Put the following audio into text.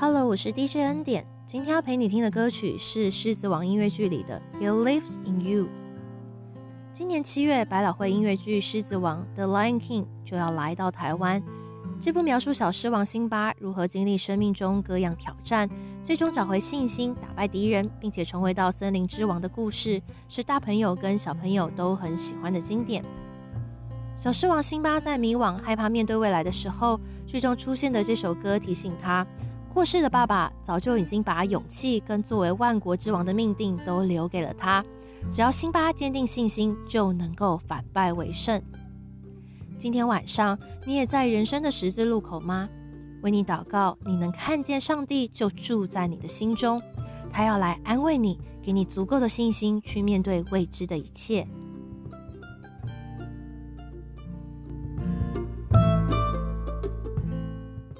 Hello，我是 DJ 恩典。今天要陪你听的歌曲是《狮子王》音乐剧里的《Believes in You》。今年七月，百老汇音乐剧《狮子王》The Lion King 就要来到台湾。这部描述小狮王辛巴如何经历生命中各样挑战，最终找回信心，打败敌人，并且成为到森林之王的故事，是大朋友跟小朋友都很喜欢的经典。小狮王辛巴在迷惘、害怕面对未来的时候，剧中出现的这首歌提醒他。过世的爸爸早就已经把勇气跟作为万国之王的命定都留给了他，只要辛巴坚定信心，就能够反败为胜。今天晚上你也在人生的十字路口吗？为你祷告，你能看见上帝就住在你的心中，他要来安慰你，给你足够的信心去面对未知的一切。